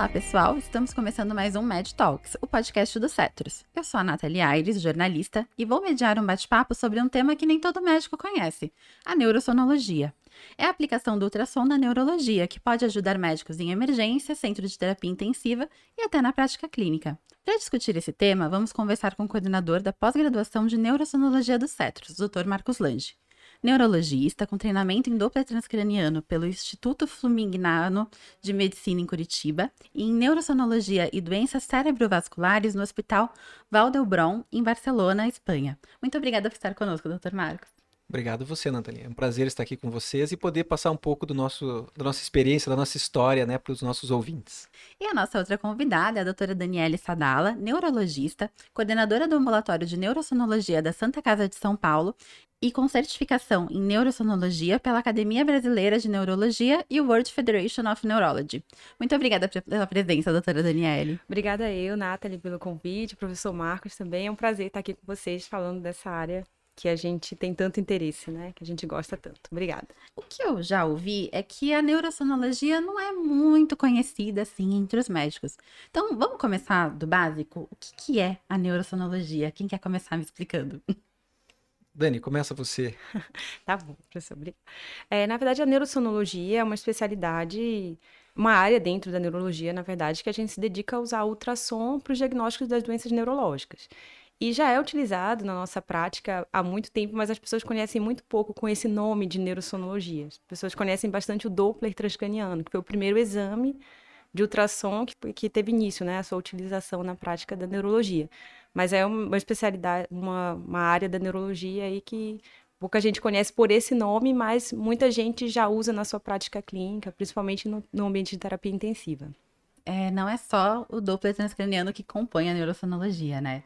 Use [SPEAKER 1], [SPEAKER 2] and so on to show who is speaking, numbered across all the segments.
[SPEAKER 1] Olá, pessoal! Estamos começando mais um Med Talks, o podcast do Cetros. Eu sou a Nathalie Aires, jornalista, e vou mediar um bate-papo sobre um tema que nem todo médico conhece: a neurosonologia. É a aplicação do ultrassom na neurologia, que pode ajudar médicos em emergência, centro de terapia intensiva e até na prática clínica. Para discutir esse tema, vamos conversar com o coordenador da pós-graduação de Neurosonologia do Cetros, Dr. Marcos Lange neurologista com treinamento em Doppler transcraniano pelo Instituto Flumignano de Medicina em Curitiba e em neurosonologia e doenças cerebrovasculares no Hospital Valdelbron, em Barcelona, Espanha. Muito obrigada por estar conosco, Dr. Marcos.
[SPEAKER 2] Obrigado você, Nathalie. É um prazer estar aqui com vocês e poder passar um pouco do nosso, da nossa experiência, da nossa história, né, para os nossos ouvintes.
[SPEAKER 1] E a nossa outra convidada é a doutora Daniele Sadala, neurologista, coordenadora do ambulatório de neurosonologia da Santa Casa de São Paulo e com certificação em neurosonologia pela Academia Brasileira de Neurologia e o World Federation of Neurology. Muito obrigada pela presença, doutora Daniele.
[SPEAKER 3] Obrigada eu, Nathalie, pelo convite, professor Marcos também. É um prazer estar aqui com vocês falando dessa área que a gente tem tanto interesse, né? Que a gente gosta tanto. Obrigada.
[SPEAKER 1] O que eu já ouvi é que a neurosonologia não é muito conhecida assim entre os médicos. Então, vamos começar do básico? O que, que é a neurosonologia? Quem quer começar me explicando?
[SPEAKER 2] Dani, começa você.
[SPEAKER 3] tá bom, professor. É, na verdade, a neurosonologia é uma especialidade, uma área dentro da neurologia, na verdade, que a gente se dedica a usar ultrassom para os diagnósticos das doenças neurológicas. E já é utilizado na nossa prática há muito tempo, mas as pessoas conhecem muito pouco com esse nome de neurosonologia. As pessoas conhecem bastante o Doppler transcraniano, que foi o primeiro exame de ultrassom que, que teve início, né, a sua utilização na prática da neurologia. Mas é uma especialidade, uma, uma área da neurologia aí que pouca gente conhece por esse nome, mas muita gente já usa na sua prática clínica, principalmente no, no ambiente de terapia intensiva.
[SPEAKER 1] É, não é só o Doppler transcraniano que compõe a neurosonologia, né?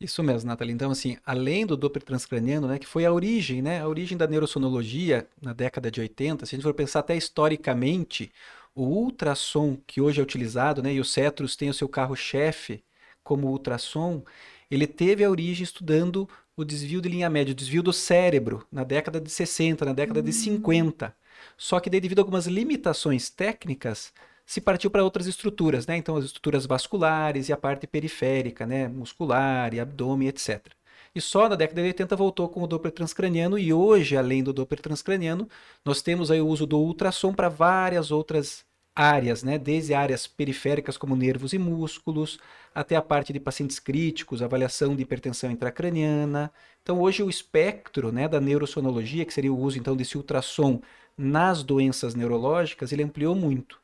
[SPEAKER 2] Isso mesmo, Nathalie. Então, assim, além do Doppler transcraniano, né, que foi a origem, né, a origem da neurosonologia na década de 80, se a gente for pensar até historicamente, o ultrassom que hoje é utilizado, né, e o Cetrus tem o seu carro-chefe como ultrassom, ele teve a origem estudando o desvio de linha média, o desvio do cérebro, na década de 60, na década uhum. de 50. Hum. Só que daí, devido a algumas limitações técnicas, se partiu para outras estruturas, né? Então, as estruturas vasculares e a parte periférica, né? Muscular e abdômen, etc. E só na década de 80 voltou com o Doppler transcraniano e hoje, além do Doppler transcraniano, nós temos aí o uso do ultrassom para várias outras áreas, né? desde áreas periféricas como nervos e músculos, até a parte de pacientes críticos, avaliação de hipertensão intracraniana. Então hoje o espectro né, da neurosonologia, que seria o uso então desse ultrassom nas doenças neurológicas, ele ampliou muito.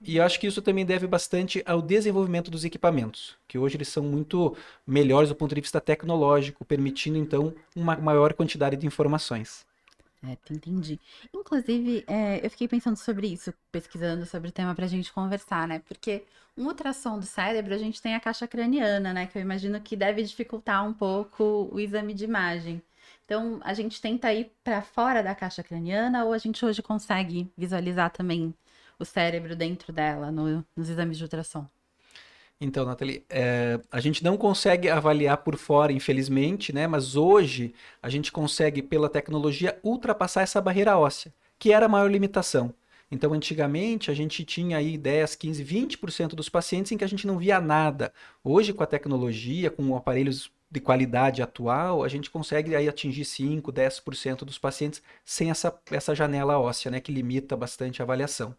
[SPEAKER 2] E acho que isso também deve bastante ao desenvolvimento dos equipamentos, que hoje eles são muito melhores do ponto de vista tecnológico, permitindo então uma maior quantidade de informações.
[SPEAKER 1] É, entendi. Inclusive, é, eu fiquei pensando sobre isso, pesquisando sobre o tema para a gente conversar, né? Porque um ultrassom do cérebro, a gente tem a caixa craniana, né? Que eu imagino que deve dificultar um pouco o exame de imagem. Então, a gente tenta ir para fora da caixa craniana ou a gente hoje consegue visualizar também o cérebro dentro dela no, nos exames de ultrassom?
[SPEAKER 2] Então, Nathalie, é, a gente não consegue avaliar por fora, infelizmente, né? Mas hoje a gente consegue, pela tecnologia, ultrapassar essa barreira óssea, que era a maior limitação. Então, antigamente, a gente tinha aí 10, 15, 20% dos pacientes em que a gente não via nada. Hoje, com a tecnologia, com aparelhos de qualidade atual, a gente consegue aí atingir 5, 10% dos pacientes sem essa, essa janela óssea, né? Que limita bastante a avaliação.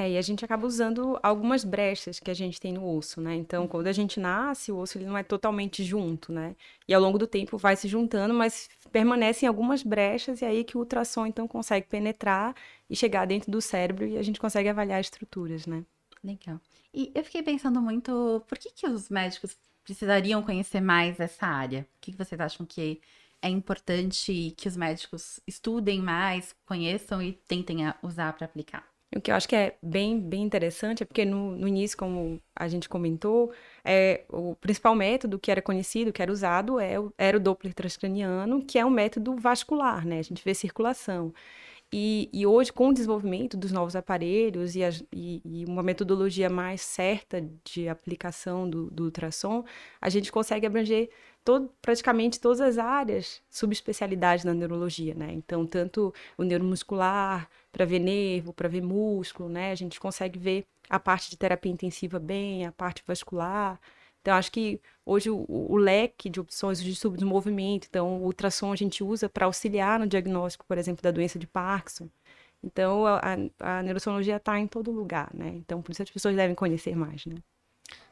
[SPEAKER 3] É, e a gente acaba usando algumas brechas que a gente tem no osso, né? Então, quando a gente nasce, o osso ele não é totalmente junto, né? E ao longo do tempo vai se juntando, mas permanecem algumas brechas e aí que o ultrassom então consegue penetrar e chegar dentro do cérebro e a gente consegue avaliar estruturas, né?
[SPEAKER 1] Legal. E eu fiquei pensando muito, por que que os médicos precisariam conhecer mais essa área? O que, que vocês acham que é importante que os médicos estudem mais, conheçam e tentem usar para aplicar?
[SPEAKER 3] O que eu acho que é bem, bem interessante é porque no, no início, como a gente comentou, é, o principal método que era conhecido, que era usado, é, era o Doppler transcraniano, que é um método vascular, né? A gente vê circulação. E, e, hoje, com o desenvolvimento dos novos aparelhos e, as, e, e uma metodologia mais certa de aplicação do, do ultrassom, a gente consegue abranger todo, praticamente todas as áreas, subespecialidades na neurologia, né? Então, tanto o neuromuscular, para ver nervo, para ver músculo, né? A gente consegue ver a parte de terapia intensiva bem, a parte vascular. Então, acho que hoje o, o leque de opções de subdesenvolvimento, então o ultrassom a gente usa para auxiliar no diagnóstico, por exemplo, da doença de Parkinson. Então, a, a neurociologia está em todo lugar, né? Então, por isso as pessoas devem conhecer mais, né?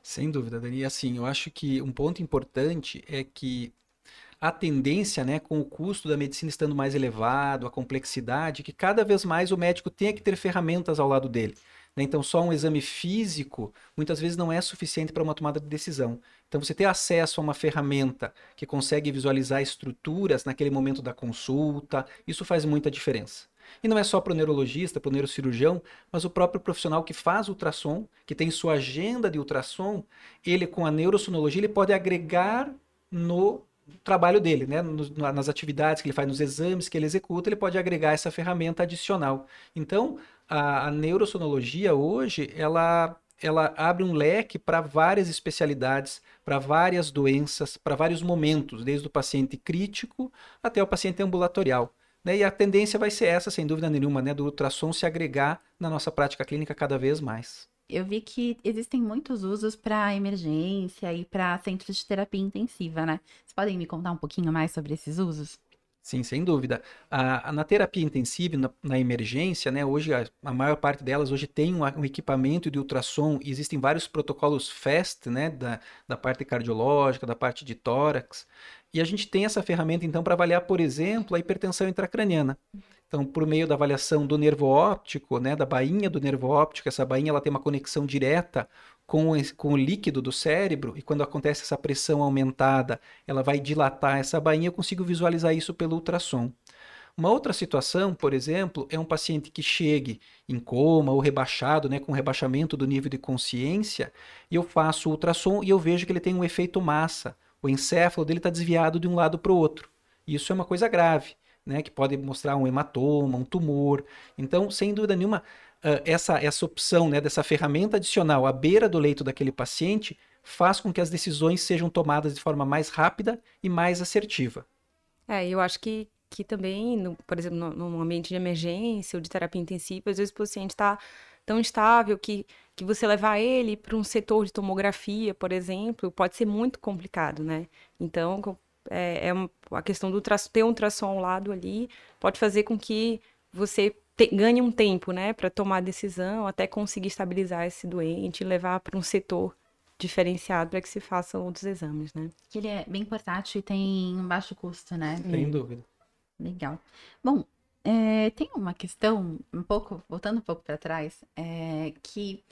[SPEAKER 2] Sem dúvida, Dani. E assim, eu acho que um ponto importante é que a tendência, né, com o custo da medicina estando mais elevado, a complexidade, que cada vez mais o médico tenha que ter ferramentas ao lado dele. Né? Então, só um exame físico muitas vezes não é suficiente para uma tomada de decisão. Então, você ter acesso a uma ferramenta que consegue visualizar estruturas naquele momento da consulta, isso faz muita diferença. E não é só para o neurologista, para o neurocirurgião, mas o próprio profissional que faz ultrassom, que tem sua agenda de ultrassom, ele com a neurosonologia, ele pode agregar no trabalho dele, né? nas atividades que ele faz, nos exames que ele executa, ele pode agregar essa ferramenta adicional. Então, a, a hoje, ela ela abre um leque para várias especialidades, para várias doenças, para vários momentos, desde o paciente crítico até o paciente ambulatorial. Né? E a tendência vai ser essa, sem dúvida nenhuma, né? do ultrassom se agregar na nossa prática clínica cada vez mais.
[SPEAKER 1] Eu vi que existem muitos usos para emergência e para centros de terapia intensiva, né? Vocês podem me contar um pouquinho mais sobre esses usos?
[SPEAKER 2] Sim, sem dúvida. A, a, na terapia intensiva, na, na emergência, né, hoje a, a, maior parte delas hoje tem um, um, equipamento de ultrassom, existem vários protocolos FAST, né, da, da parte cardiológica, da parte de tórax, e a gente tem essa ferramenta, então, para avaliar, por exemplo, a hipertensão intracraniana. Então, por meio da avaliação do nervo óptico, né, da bainha do nervo óptico, essa bainha ela tem uma conexão direta com, com o líquido do cérebro, e quando acontece essa pressão aumentada, ela vai dilatar essa bainha, eu consigo visualizar isso pelo ultrassom. Uma outra situação, por exemplo, é um paciente que chegue em coma ou rebaixado, né, com rebaixamento do nível de consciência, e eu faço o ultrassom e eu vejo que ele tem um efeito massa o encéfalo dele está desviado de um lado para o outro. Isso é uma coisa grave, né, que pode mostrar um hematoma, um tumor. Então, sem dúvida nenhuma, uh, essa, essa opção né, dessa ferramenta adicional à beira do leito daquele paciente faz com que as decisões sejam tomadas de forma mais rápida e mais assertiva.
[SPEAKER 3] É, eu acho que, que também, no, por exemplo, num ambiente de emergência ou de terapia intensiva, às vezes o paciente está tão estável que, que você levar ele para um setor de tomografia, por exemplo, pode ser muito complicado, né? Então, é, é uma, a questão do ter um ultrassom ao lado ali pode fazer com que você te, ganhe um tempo, né, para tomar a decisão, até conseguir estabilizar esse doente e levar para um setor diferenciado para que se façam outros exames, né?
[SPEAKER 1] Ele é bem portátil e tem um baixo custo, né?
[SPEAKER 2] Sem dúvida.
[SPEAKER 1] Legal. Bom, é, tem uma questão, um pouco, voltando um pouco para trás, é, que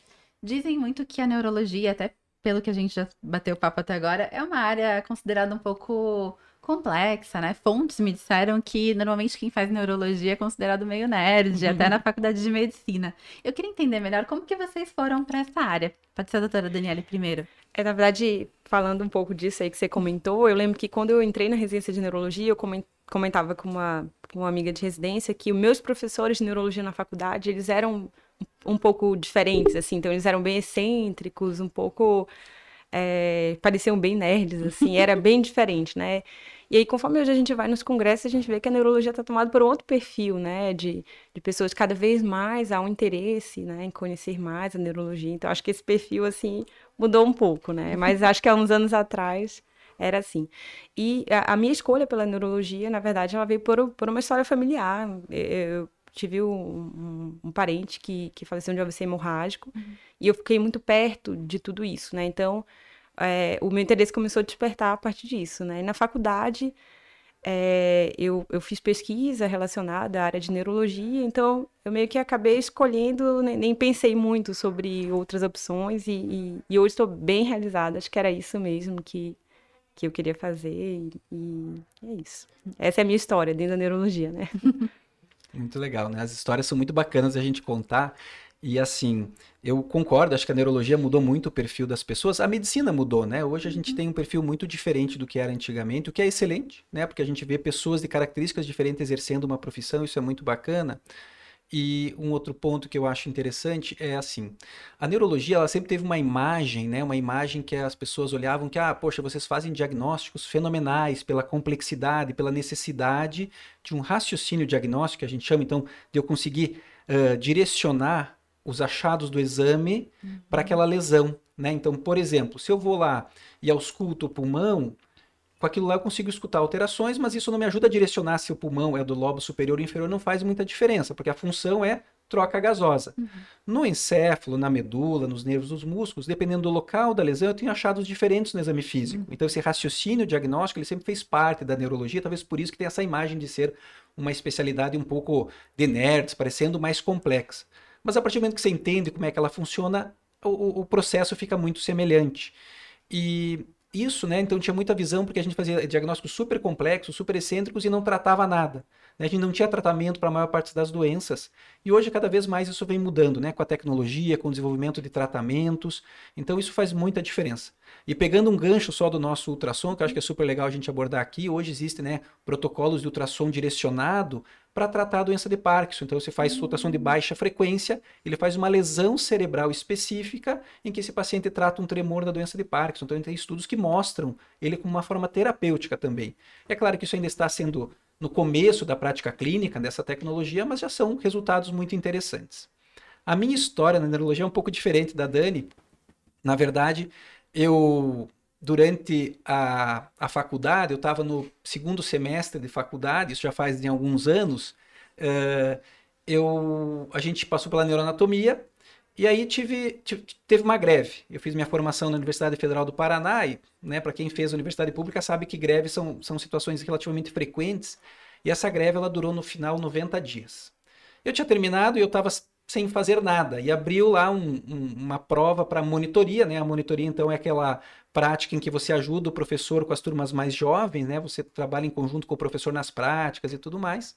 [SPEAKER 1] dizem muito que a neurologia, até pelo que a gente já bateu o papo até agora, é uma área considerada um pouco complexa, né? Fontes me disseram que normalmente quem faz neurologia é considerado meio nerd, uhum. até na faculdade de medicina. Eu queria entender melhor como que vocês foram para essa área. Pode ser a doutora Daniela primeiro.
[SPEAKER 3] É, na verdade, falando um pouco disso aí que você comentou, eu lembro que quando eu entrei na residência de neurologia, eu comentava com uma, com uma amiga de residência que os meus professores de neurologia na faculdade, eles eram um pouco diferentes, assim, então eles eram bem excêntricos, um pouco... É, pareciam bem nerds, assim, era bem diferente, né? E aí, conforme hoje a gente vai nos congressos, a gente vê que a neurologia está tomada por outro perfil, né? De, de pessoas cada vez mais há um interesse, né? Em conhecer mais a neurologia. Então, acho que esse perfil, assim, mudou um pouco, né? Mas acho que há uns anos atrás era assim. E a, a minha escolha pela neurologia, na verdade, ela veio por, por uma história familiar. Eu tive um, um, um parente que, que faleceu de AVC hemorrágico uhum. e eu fiquei muito perto de tudo isso, né? Então, é, o meu interesse começou a despertar a partir disso, né? E na faculdade, é, eu, eu fiz pesquisa relacionada à área de neurologia, então eu meio que acabei escolhendo, nem, nem pensei muito sobre outras opções e, e, e hoje estou bem realizada, acho que era isso mesmo que, que eu queria fazer e, e é isso. Essa é a minha história dentro da neurologia, né?
[SPEAKER 2] Muito legal, né? As histórias são muito bacanas a gente contar E assim, eu concordo, acho que a neurologia mudou muito o perfil das pessoas. A medicina mudou, né? Hoje a gente tem um perfil muito diferente do que era antigamente, o que é excelente, né? Porque a gente vê pessoas de características diferentes exercendo uma profissão, isso é muito bacana. E um outro ponto que eu acho interessante é assim, a neurologia ela sempre teve uma imagem, né, uma imagem que as pessoas olhavam que, ah, poxa, vocês fazem diagnósticos fenomenais pela complexidade, pela necessidade de um raciocínio diagnóstico, que a gente chama então de eu conseguir uh, direcionar os achados do exame uhum. para aquela lesão, né? Então, por exemplo, se eu vou lá e ausculto o pulmão, com aquilo lá eu consigo escutar alterações, mas isso não me ajuda a direcionar se o pulmão é do lobo superior ou inferior, não faz muita diferença, porque a função é troca gasosa. Uhum. No encéfalo, na medula, nos nervos dos músculos, dependendo do local da lesão, eu tenho achados diferentes no exame físico. Uhum. Então esse raciocínio diagnóstico, ele sempre fez parte da neurologia, talvez por isso que tem essa imagem de ser uma especialidade um pouco de nerds, parecendo mais complexa. Mas a partir do momento que você entende como é que ela funciona, o, o processo fica muito semelhante. E isso, né? Então tinha muita visão porque a gente fazia diagnósticos super complexos, super excêntricos e não tratava nada. Né? A gente não tinha tratamento para a maior parte das doenças. E hoje, cada vez mais, isso vem mudando, né? Com a tecnologia, com o desenvolvimento de tratamentos. Então, isso faz muita diferença. E pegando um gancho só do nosso ultrassom, que eu acho que é super legal a gente abordar aqui, hoje existem né, protocolos de ultrassom direcionado para tratar a doença de Parkinson. Então, você faz ultrassom de baixa frequência, ele faz uma lesão cerebral específica em que esse paciente trata um tremor da doença de Parkinson. Então, tem estudos que mostram ele como uma forma terapêutica também. É claro que isso ainda está sendo no começo da prática clínica dessa tecnologia, mas já são resultados muito interessantes. A minha história na neurologia é um pouco diferente da Dani. Na verdade, eu durante a, a faculdade, eu estava no segundo semestre de faculdade, isso já faz de alguns anos, uh, eu, a gente passou pela neuroanatomia e aí tive, tive, teve uma greve. Eu fiz minha formação na Universidade Federal do Paraná e, né, para quem fez universidade pública sabe que greves são, são situações relativamente frequentes. E essa greve ela durou no final 90 dias. Eu tinha terminado e eu estava sem fazer nada e abriu lá um, um, uma prova para monitoria, né? A monitoria então é aquela prática em que você ajuda o professor com as turmas mais jovens, né? Você trabalha em conjunto com o professor nas práticas e tudo mais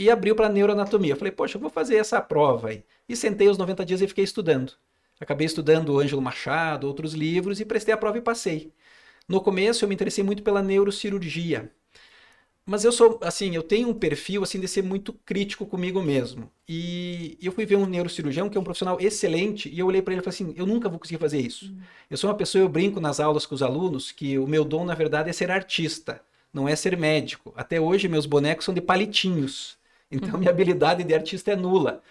[SPEAKER 2] e abriu para neuroanatomia. Eu falei, poxa, eu vou fazer essa prova aí. E sentei os 90 dias e fiquei estudando. Acabei estudando Ângelo Machado, outros livros e prestei a prova e passei. No começo eu me interessei muito pela neurocirurgia. Mas eu sou, assim, eu tenho um perfil, assim, de ser muito crítico comigo mesmo. E eu fui ver um neurocirurgião que é um profissional excelente e eu olhei para ele e falei assim, eu nunca vou conseguir fazer isso. Uhum. Eu sou uma pessoa, eu brinco nas aulas com os alunos que o meu dom, na verdade, é ser artista, não é ser médico. Até hoje meus bonecos são de palitinhos. Então, minha habilidade de artista é nula.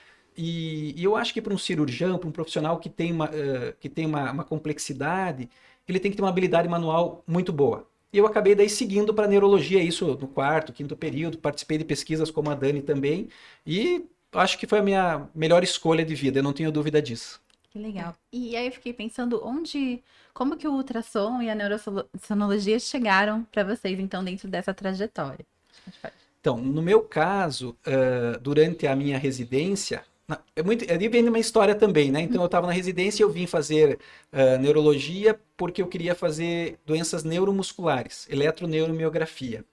[SPEAKER 2] E, e eu acho que para um cirurgião, para um profissional que tem, uma, uh, que tem uma, uma, complexidade, ele tem que ter uma habilidade manual muito boa. E eu acabei daí seguindo para neurologia, isso no quarto, quinto período, participei de pesquisas como a Dani também, e acho que foi a minha melhor escolha de vida, eu não tenho dúvida disso.
[SPEAKER 1] Que legal. E aí eu fiquei pensando onde, como que o ultrassom e a neurosonologia chegaram para vocês então dentro dessa trajetória?
[SPEAKER 2] Então, no meu caso, uh, durante a minha residência, é muito, ali vem uma história também, né? Então, eu estava na residência eu vim fazer uh, neurologia porque eu queria fazer doenças neuromusculares, eletroneuromiografia.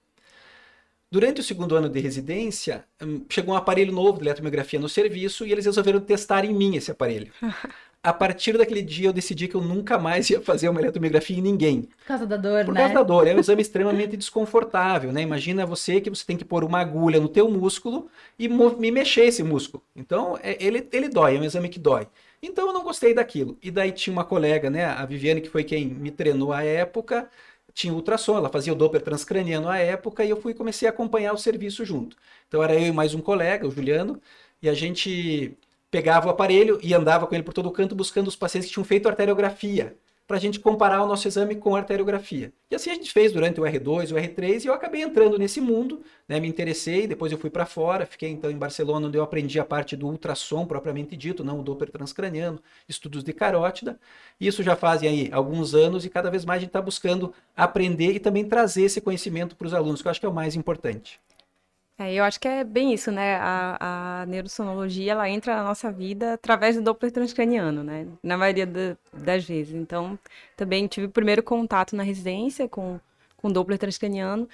[SPEAKER 2] Durante o segundo ano de residência, um, chegou um aparelho novo de eletromiografia no serviço e eles resolveram testar em mim esse aparelho. a partir daquele dia eu decidi que eu nunca mais ia fazer uma eletromiografia em ninguém.
[SPEAKER 1] Por causa da dor,
[SPEAKER 2] Por
[SPEAKER 1] né?
[SPEAKER 2] causa da dor. É um exame extremamente desconfortável, né? Imagina você que você tem que pôr uma agulha no teu músculo e me mexer esse músculo. Então, é, ele, ele dói, é um exame que dói. Então, eu não gostei daquilo. E daí tinha uma colega, né? A Viviane, que foi quem me treinou à época, tinha ultrassom, ela fazia o Doppler transcraniano à época e eu fui comecei a acompanhar o serviço junto. Então, era eu e mais um colega, o Juliano, e a gente pegava o aparelho e andava com ele por todo o canto buscando os pacientes que tinham feito arteriografia, para a gente comparar o nosso exame com a arteriografia. E assim a gente fez durante o R2 e o R3 e eu acabei entrando nesse mundo, né, me interessei, depois eu fui para fora, fiquei então em Barcelona onde eu aprendi a parte do ultrassom propriamente dito, não o Doppler transcraniano, estudos de carótida. Isso já fazem aí alguns anos e cada vez mais a gente está buscando aprender e também trazer esse conhecimento para os alunos, que eu acho que é o mais importante.
[SPEAKER 3] É, eu acho que é bem isso, né? A, a neurosonologia, ela entra na nossa vida através do Doppler transcraniano, né? Na maioria da, das vezes. Então, também tive o primeiro contato na residência com, com Doppler transcraniano.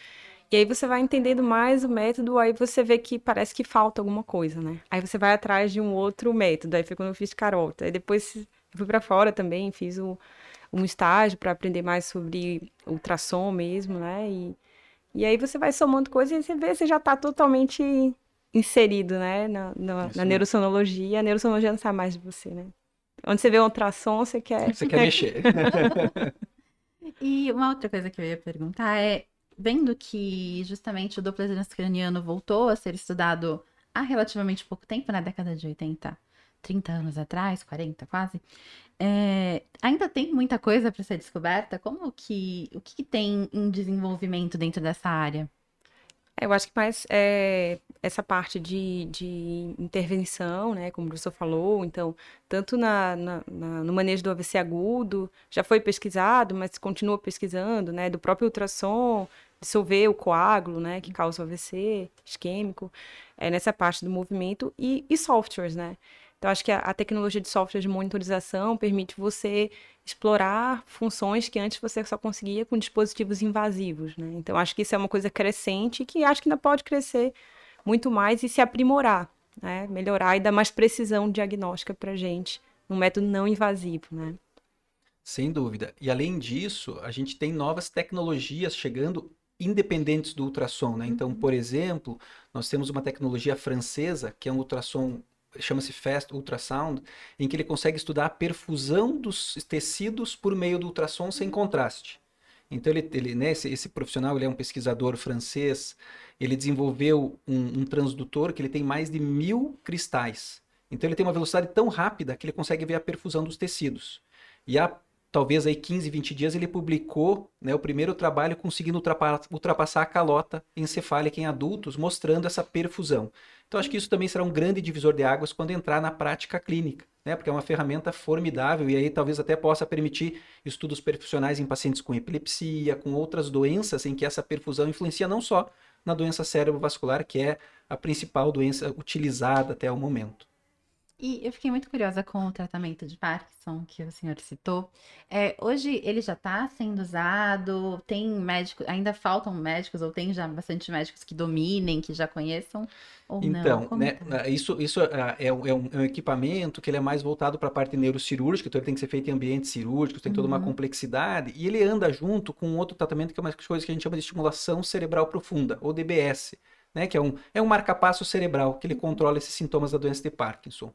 [SPEAKER 3] E aí você vai entendendo mais o método, aí você vê que parece que falta alguma coisa, né? Aí você vai atrás de um outro método. Aí foi quando eu fiz carota. Aí depois fui para fora também, fiz o, um estágio para aprender mais sobre ultrassom mesmo, né? E, e aí você vai somando coisas e você vê, você já está totalmente inserido, né? Na, na, na neurosonologia. A neurosonologia não sabe mais de você, né? Onde você vê um ultrassom, você quer...
[SPEAKER 2] Você quer mexer.
[SPEAKER 1] e uma outra coisa que eu ia perguntar é vendo que justamente o Doppler transcraniano voltou a ser estudado há relativamente pouco tempo, na década de 80, 30 anos atrás, 40 quase, é, ainda tem muita coisa para ser descoberta. Como que o que, que, tem em desenvolvimento dentro dessa área?
[SPEAKER 3] Eu acho que mais é, essa parte de, de intervenção, né, como o professor falou, então, tanto na, na, na, no manejo do AVC agudo, já foi pesquisado, mas continua pesquisando, né, do próprio ultrassom, dissolver o coágulo, né, que causa o AVC isquêmico, é, nessa parte do movimento, e, e softwares, né. Então, acho que a, a, tecnologia de software de monitorização permite você explorar funções que antes você só conseguia com dispositivos invasivos, né. Então, acho que isso é uma coisa crescente que acho que ainda pode crescer muito mais e se aprimorar, né, melhorar e dar mais precisão diagnóstica para a gente, num método não invasivo, né.
[SPEAKER 2] Sem dúvida. E além disso, a gente tem novas tecnologias chegando independentes do ultrassom, né? Então, uhum. por exemplo, nós temos uma tecnologia francesa que é um ultrassom chama-se Fast Ultrasound, em que ele consegue estudar a perfusão dos tecidos por meio do ultrassom sem uhum. contraste. Então ele, ele né, esse, esse, profissional ele é um pesquisador francês. Ele desenvolveu um, um, transdutor que ele tem mais de mil cristais. Então ele tem uma velocidade tão rápida que ele consegue ver a perfusão dos tecidos. E a talvez aí 15, 20 dias, ele publicou né, o primeiro trabalho conseguindo ultrapassar a calota encefálica em adultos, mostrando essa perfusão. Então, acho que isso também será um grande divisor de águas quando entrar na prática clínica, né, porque é uma ferramenta formidável e aí talvez até possa permitir estudos perfusionais em pacientes com epilepsia, com outras doenças em que essa perfusão influencia não só na doença cerebrovascular, que é a principal doença utilizada até o momento.
[SPEAKER 1] E eu fiquei muito curiosa com o tratamento de Parkinson que o senhor citou. É, hoje ele já está sendo usado? Tem médicos, ainda faltam médicos, ou tem já bastante médicos que dominem, que já conheçam? Ou
[SPEAKER 2] então,
[SPEAKER 1] não?
[SPEAKER 2] né, tá? isso, isso é, é, um, é, um, equipamento que ele é mais voltado para a parte neurocirúrgica, então ele tem que ser feito em ambientes cirúrgicos, tem toda uma uhum. complexidade, e ele anda junto com outro tratamento que é uma coisa que a gente chama de estimulação cerebral profunda, ou DBS né, que é um, é um marcapasso cerebral que ele controla esses sintomas da doença de Parkinson.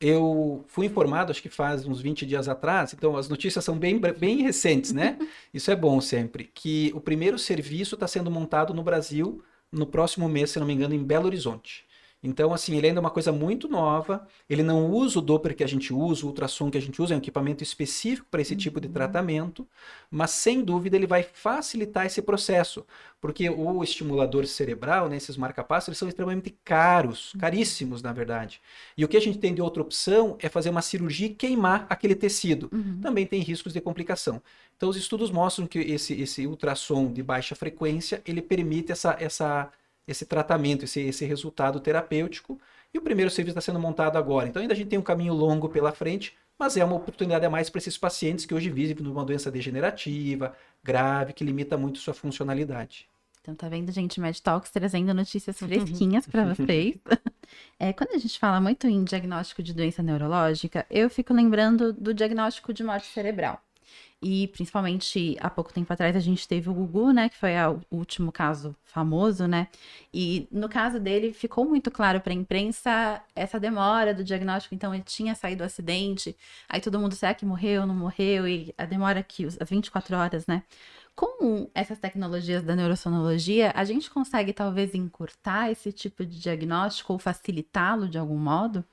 [SPEAKER 2] Eu fui informado, acho que faz uns 20 dias atrás, então as notícias são bem, bem recentes, né? Isso é bom sempre, que o primeiro serviço está sendo montado no Brasil no próximo mês, se não me engano, em Belo Horizonte. Então, assim, ele ainda é uma coisa muito nova. Ele não usa o Doppler que a gente usa, o ultrassom que a gente usa, é um equipamento específico para esse tipo de uhum. tratamento, mas sem dúvida ele vai facilitar esse processo, porque o estimulador cerebral, né, esses marca-passos, eles são extremamente caros, uhum. caríssimos, na verdade. E o que a gente tem de outra opção é fazer uma cirurgia e queimar aquele tecido. Uhum. Também tem riscos de complicação. Então, os estudos mostram que esse, esse ultrassom de baixa frequência, ele permite essa, essa esse tratamento, esse, esse resultado terapêutico. E o primeiro serviço está sendo montado agora. Então ainda a gente tem um caminho longo pela frente, mas é uma oportunidade a mais para esses pacientes que hoje vivem numa doença degenerativa, grave, que limita muito sua funcionalidade.
[SPEAKER 1] Então tá vendo, gente, Mad Talks trazendo notícias fresquinhas para vocês. É, quando a gente fala muito em diagnóstico de doença neurológica, eu fico lembrando do diagnóstico de morte cerebral. E principalmente há pouco tempo atrás a gente teve o Gugu, né? Que foi o último caso famoso, né? E no caso dele ficou muito claro para a imprensa essa demora do diagnóstico. Então ele tinha saído do acidente, aí todo mundo será que morreu, não morreu? E a demora que as 24 horas, né? Com essas tecnologias da neurosonologia, a gente consegue talvez encurtar esse tipo de diagnóstico ou facilitá-lo de algum modo?